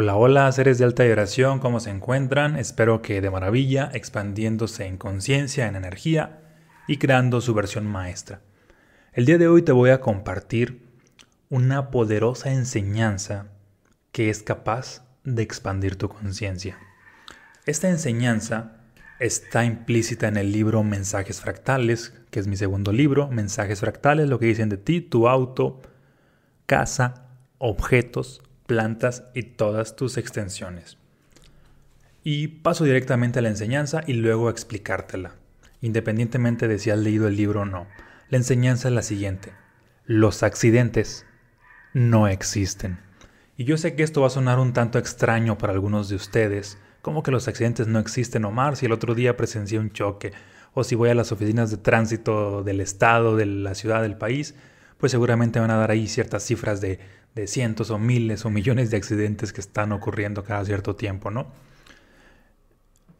Hola, hola, seres de alta vibración, ¿cómo se encuentran? Espero que de maravilla, expandiéndose en conciencia, en energía y creando su versión maestra. El día de hoy te voy a compartir una poderosa enseñanza que es capaz de expandir tu conciencia. Esta enseñanza está implícita en el libro Mensajes Fractales, que es mi segundo libro, Mensajes Fractales, lo que dicen de ti, tu auto, casa, objetos, plantas y todas tus extensiones. Y paso directamente a la enseñanza y luego a explicártela, independientemente de si has leído el libro o no. La enseñanza es la siguiente. Los accidentes no existen. Y yo sé que esto va a sonar un tanto extraño para algunos de ustedes, como que los accidentes no existen, Omar, si el otro día presencié un choque, o si voy a las oficinas de tránsito del estado, de la ciudad, del país, pues seguramente van a dar ahí ciertas cifras de de cientos o miles o millones de accidentes que están ocurriendo cada cierto tiempo, ¿no?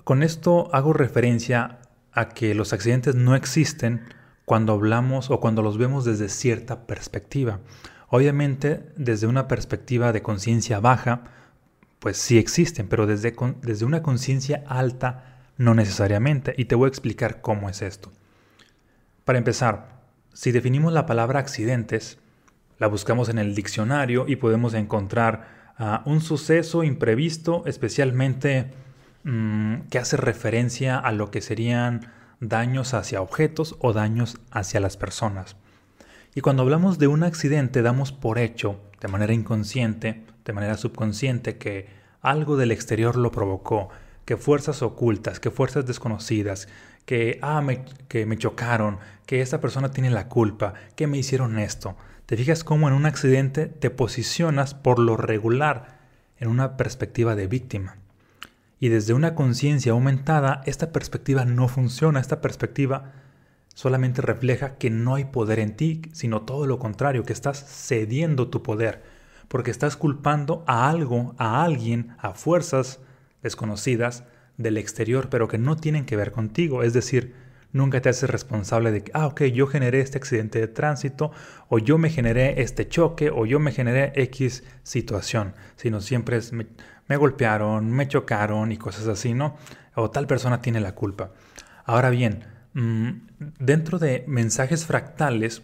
Con esto hago referencia a que los accidentes no existen cuando hablamos o cuando los vemos desde cierta perspectiva. Obviamente, desde una perspectiva de conciencia baja, pues sí existen, pero desde, desde una conciencia alta no necesariamente. Y te voy a explicar cómo es esto. Para empezar, si definimos la palabra accidentes, la buscamos en el diccionario y podemos encontrar ah, un suceso imprevisto, especialmente mm, que hace referencia a lo que serían daños hacia objetos o daños hacia las personas. Y cuando hablamos de un accidente damos por hecho, de manera inconsciente, de manera subconsciente, que algo del exterior lo provocó, que fuerzas ocultas, que fuerzas desconocidas, que, ah, que me chocaron, que esta persona tiene la culpa, que me hicieron esto. Te fijas cómo en un accidente te posicionas por lo regular en una perspectiva de víctima. Y desde una conciencia aumentada, esta perspectiva no funciona, esta perspectiva solamente refleja que no hay poder en ti, sino todo lo contrario, que estás cediendo tu poder, porque estás culpando a algo, a alguien, a fuerzas desconocidas del exterior, pero que no tienen que ver contigo. Es decir, Nunca te haces responsable de que, ah, ok, yo generé este accidente de tránsito, o yo me generé este choque, o yo me generé X situación, sino siempre es, me, golpearon, me chocaron y cosas así, ¿no? O tal persona tiene la culpa. Ahora bien, mm, dentro de mensajes fractales,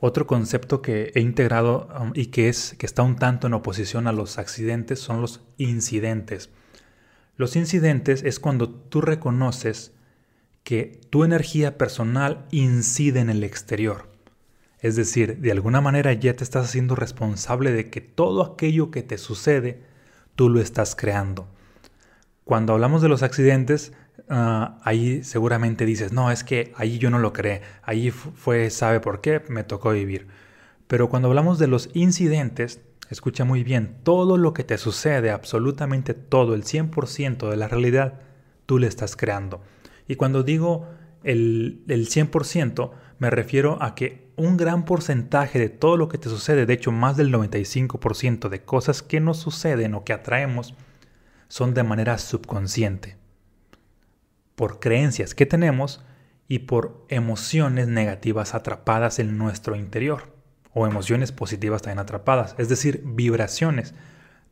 otro concepto que he integrado um, y que, es, que está un tanto en oposición a los accidentes son los incidentes. Los incidentes es cuando tú reconoces que tu energía personal incide en el exterior. Es decir, de alguna manera ya te estás haciendo responsable de que todo aquello que te sucede, tú lo estás creando. Cuando hablamos de los accidentes, ah, ahí seguramente dices, no, es que ahí yo no lo creé, ahí fue, sabe por qué, me tocó vivir. Pero cuando hablamos de los incidentes, escucha muy bien, todo lo que te sucede, absolutamente todo, el 100% de la realidad, tú le estás creando. Y cuando digo el, 100%, me refiero a que un gran porcentaje de todo lo que te sucede, de hecho más del 95% de cosas que nos suceden o que atraemos, son de manera subconsciente, por creencias que tenemos y por emociones negativas atrapadas en nuestro interior, o emociones positivas también atrapadas, es decir, vibraciones.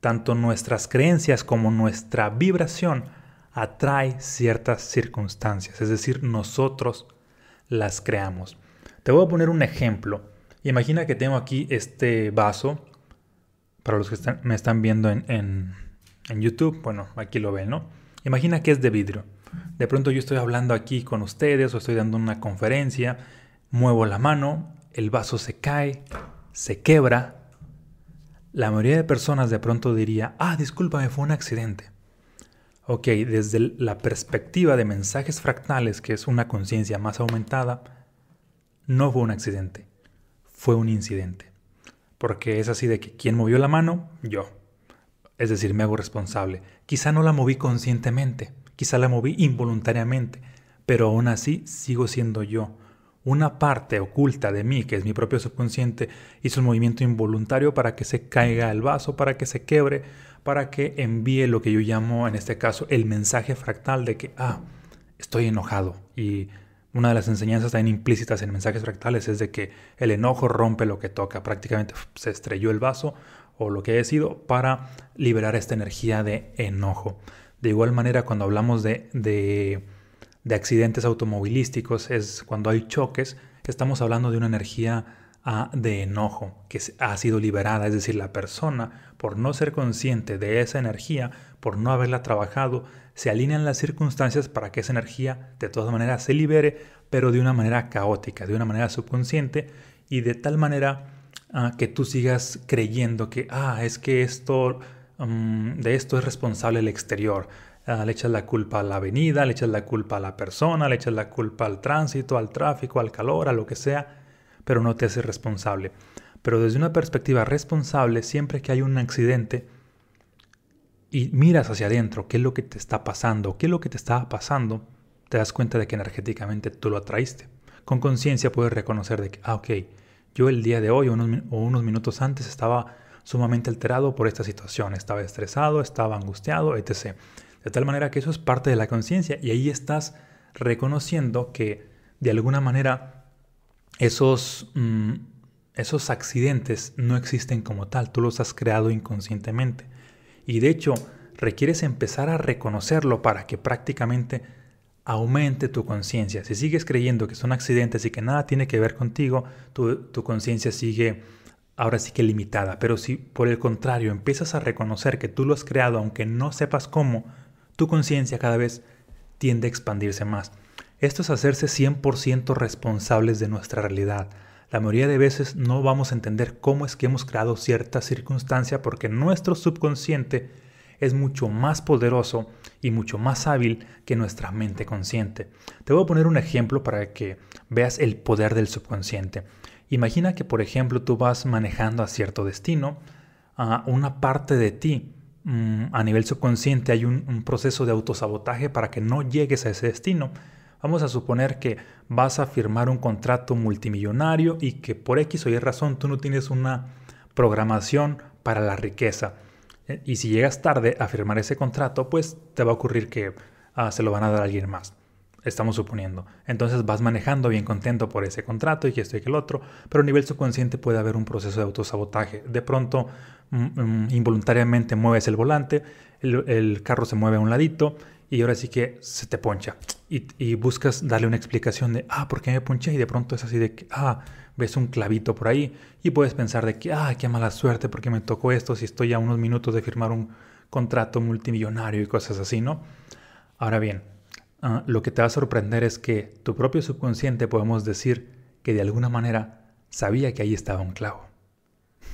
Tanto nuestras creencias como nuestra vibración atrae ciertas circunstancias, es decir, nosotros las creamos. Te voy a poner un ejemplo. Imagina que tengo aquí este vaso, para los que me están viendo en, en YouTube, bueno, aquí lo ven, ¿no? Imagina que es de vidrio. De pronto yo estoy hablando aquí con ustedes o estoy dando una conferencia, muevo la mano, el vaso se cae, se quebra. La mayoría de personas de pronto diría, ah, discúlpame, fue un accidente. Ok, desde la perspectiva de mensajes fractales, que es una conciencia más aumentada, no fue un accidente, fue un incidente. Porque es así de que quien movió la mano, yo. Es decir, me hago responsable. Quizá no la moví conscientemente, quizá la moví involuntariamente, pero aún así sigo siendo yo. Una parte oculta de mí, que es mi propio subconsciente, hizo un movimiento involuntario para que se caiga el vaso, para que se quebre, para que envíe lo que yo llamo en este caso el mensaje fractal de que, ah, estoy enojado. Y una de las enseñanzas también implícitas en mensajes fractales es de que el enojo rompe lo que toca. Prácticamente se estrelló el vaso o lo que haya sido para liberar esta energía de enojo. De igual manera, cuando hablamos de, de, de accidentes automovilísticos, es cuando hay choques, estamos hablando de una energía ah, de enojo que ha sido liberada, es decir, la persona, por no ser consciente de esa energía, por no haberla trabajado, se alinean las circunstancias para que esa energía de todas maneras se libere, pero de una manera caótica, de una manera subconsciente y de tal manera ah, que tú sigas creyendo que, ah, es que esto, mm, de esto es responsable el exterior. Ah, le echas la culpa a la avenida, le echas la culpa a la persona, le echas la culpa al tránsito, al tráfico, al calor, a lo que sea, pero no te haces responsable. Pero desde una perspectiva responsable, siempre que hay un accidente y miras hacia adentro qué es lo que te está pasando, qué es lo que te estaba pasando, te das cuenta de que energéticamente tú lo atraíste. Con conciencia puedes reconocer de que, ah, ok, yo el día de hoy unos, o unos minutos antes estaba sumamente alterado por esta situación, estaba estresado, estaba angustiado, etc. De tal manera que eso es parte de la conciencia y ahí estás reconociendo que de alguna manera esos, mm, esos accidentes no existen como tal, tú los has creado inconscientemente. Y de hecho, requieres empezar a reconocerlo para que prácticamente aumente tu conciencia. Si sigues creyendo que son accidentes y que nada tiene que ver contigo, tu, conciencia sigue ahora sí que limitada. Pero si por el contrario empiezas a reconocer que tú lo has creado, aunque no sepas cómo, tu conciencia cada vez tiende a expandirse más. Esto es hacerse 100% responsables de nuestra realidad. La mayoría de veces no vamos a entender cómo es que hemos creado cierta circunstancia porque nuestro subconsciente es mucho más poderoso y mucho más hábil que nuestra mente consciente. Te voy a poner un ejemplo para que veas el poder del subconsciente. Imagina que, por ejemplo, tú vas manejando a cierto destino, a una parte de ti, mm, a nivel subconsciente, hay un, proceso de autosabotaje para que no llegues a ese destino. Vamos a suponer que vas a firmar un contrato multimillonario y que por X o Y razón tú no tienes una programación para la riqueza. Y si llegas tarde a firmar ese contrato, pues te va a ocurrir que ah, se lo van a dar a alguien más. Estamos suponiendo. Entonces vas manejando bien contento por ese contrato y que esto y que el otro, pero a nivel subconsciente puede haber un proceso de autosabotaje. De pronto, mm, mm, involuntariamente mueves el volante, el, carro se mueve a un ladito y ahora sí que se te poncha. Y, buscas darle una explicación de, ah, ¿por qué me ponché? Y de pronto es así de que, ah, ves un clavito por ahí y puedes pensar de que, ah, qué mala suerte porque me tocó esto si estoy a unos minutos de firmar un contrato multimillonario y cosas así, ¿no? Ahora bien, ah, lo que te va a sorprender es que tu propio subconsciente podemos decir que de alguna manera sabía que ahí estaba un clavo.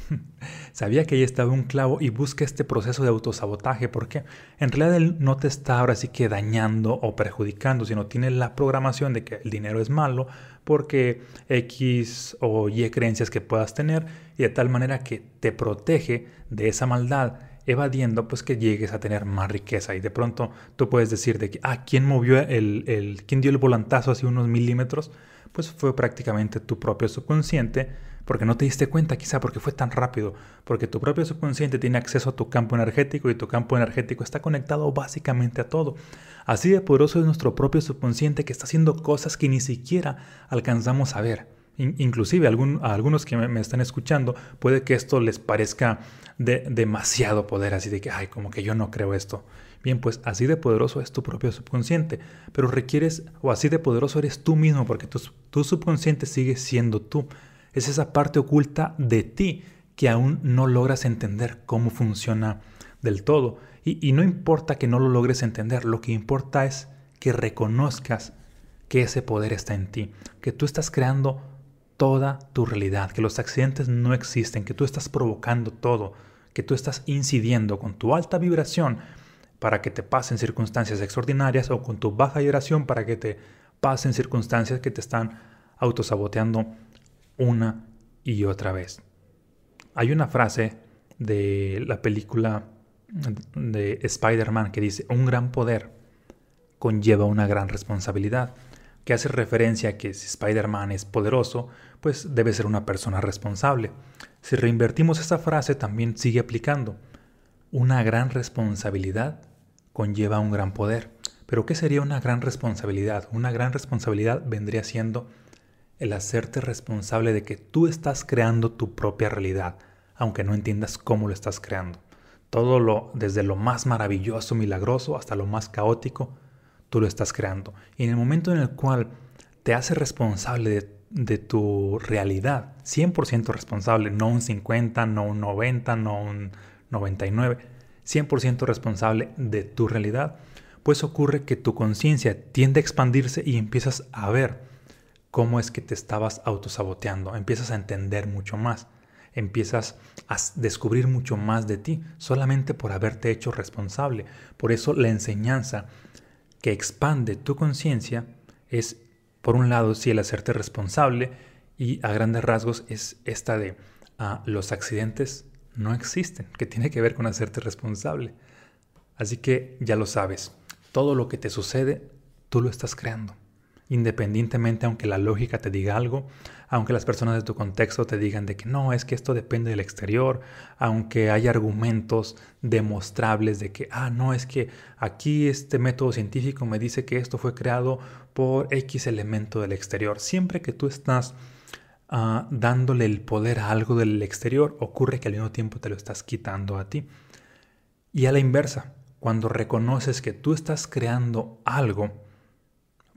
Sabía que ahí estaba un clavo y busca este proceso de autosabotaje. Porque en realidad él no te está ahora sí que dañando o perjudicando, sino tiene la programación de que el dinero es malo porque X o Y creencias que puedas tener y de tal manera que te protege de esa maldad evadiendo pues que llegues a tener más riqueza y de pronto tú puedes decir de que ah quién movió el, el quién dio el volantazo hacia unos milímetros pues fue prácticamente tu propio subconsciente porque no te diste cuenta quizá porque fue tan rápido, porque tu propio subconsciente tiene acceso a tu campo energético y tu campo energético está conectado básicamente a todo. Así de poderoso es nuestro propio subconsciente que está haciendo cosas que ni siquiera alcanzamos a ver. Inclusive a algunos que me, están escuchando puede que esto les parezca de demasiado poder, así de que, ay, como que yo no creo esto. Bien, pues así de poderoso es tu propio subconsciente, pero requieres, o así de poderoso eres tú mismo, porque tu, tu subconsciente sigue siendo tú es esa parte oculta de ti que aún no logras entender cómo funciona del todo. Y, no importa que no lo logres entender, lo que importa es que reconozcas que ese poder está en ti, que tú estás creando toda tu realidad, que los accidentes no existen, que tú estás provocando todo, que tú estás incidiendo con tu alta vibración para que te pasen circunstancias extraordinarias o con tu baja vibración para que te pasen circunstancias que te están autosaboteando una y otra vez. Hay una frase de la película de Spider-Man que dice, un gran poder conlleva una gran responsabilidad, que hace referencia a que si Spider-Man es poderoso, pues debe ser una persona responsable. Si reinvertimos esa frase también sigue aplicando. Una gran responsabilidad conlleva un gran poder. Pero ¿qué sería una gran responsabilidad? Una gran responsabilidad vendría siendo el hacerte responsable de que tú estás creando tu propia realidad aunque no entiendas cómo lo estás creando. Todo lo, desde lo más maravilloso, milagroso, hasta lo más caótico, tú lo estás creando. Y en el momento en el cual te haces responsable de, de tu realidad, 100% responsable, no un 50, no un 90, no un 99, 100% responsable de tu realidad, pues ocurre que tu conciencia tiende a expandirse y empiezas a ver cómo es que te estabas autosaboteando, empiezas a entender mucho más, empiezas a descubrir mucho más de ti solamente por haberte hecho responsable. Por eso la enseñanza que expande tu conciencia es, por un lado, si el hacerte responsable y a grandes rasgos es esta de ah, los accidentes no existen, que tiene que ver con hacerte responsable. Así que ya lo sabes, todo lo que te sucede, tú lo estás creando. Independientemente, aunque la lógica te diga algo, aunque las personas de tu contexto te digan de que no, es que esto depende del exterior, aunque hay argumentos demostrables de que, ah, no, es que aquí este método científico me dice que esto fue creado por X elemento del exterior. Siempre que tú estás Ah, dándole el poder a algo del exterior, ocurre que al mismo tiempo te lo estás quitando a ti. Y a la inversa, cuando reconoces que tú estás creando algo,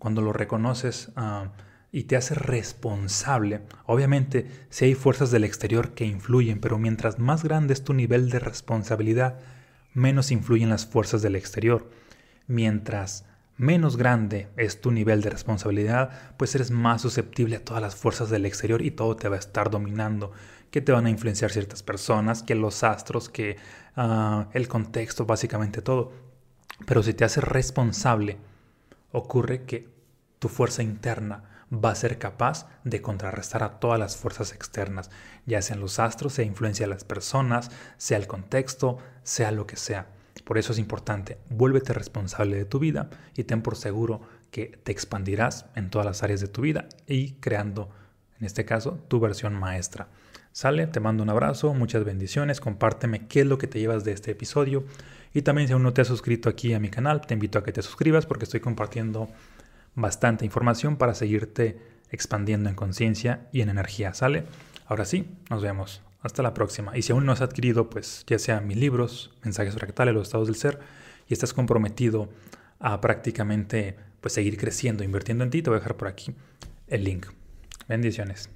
cuando lo reconoces ah, y te haces responsable, obviamente si hay fuerzas del exterior que influyen, pero mientras más grande es tu nivel de responsabilidad, menos influyen las fuerzas del exterior. Mientras menos grande es tu nivel de responsabilidad, pues eres más susceptible a todas las fuerzas del exterior y todo te va a estar dominando, que te van a influenciar ciertas personas, que los astros, que ah, el contexto, básicamente todo. Pero si te haces responsable, ocurre que tu fuerza interna va a ser capaz de contrarrestar a todas las fuerzas externas, ya sean los astros, sea influencia a las personas, sea el contexto, sea lo que sea. Por eso es importante, vuélvete responsable de tu vida y ten por seguro que te expandirás en todas las áreas de tu vida y creando, en este caso, tu versión maestra. Sale, te mando un abrazo, muchas bendiciones, compárteme qué es lo que te llevas de este episodio y también si aún no te has suscrito aquí a mi canal, te invito a que te suscribas porque estoy compartiendo bastante información para seguirte expandiendo en conciencia y en energía. ¿Sale? Ahora sí, nos vemos. Hasta la próxima. Y si aún no has adquirido, pues ya sea mis libros, mensajes fractales, los estados del ser, y estás comprometido a prácticamente pues seguir creciendo, invirtiendo en ti, te voy a dejar por aquí el link. Bendiciones.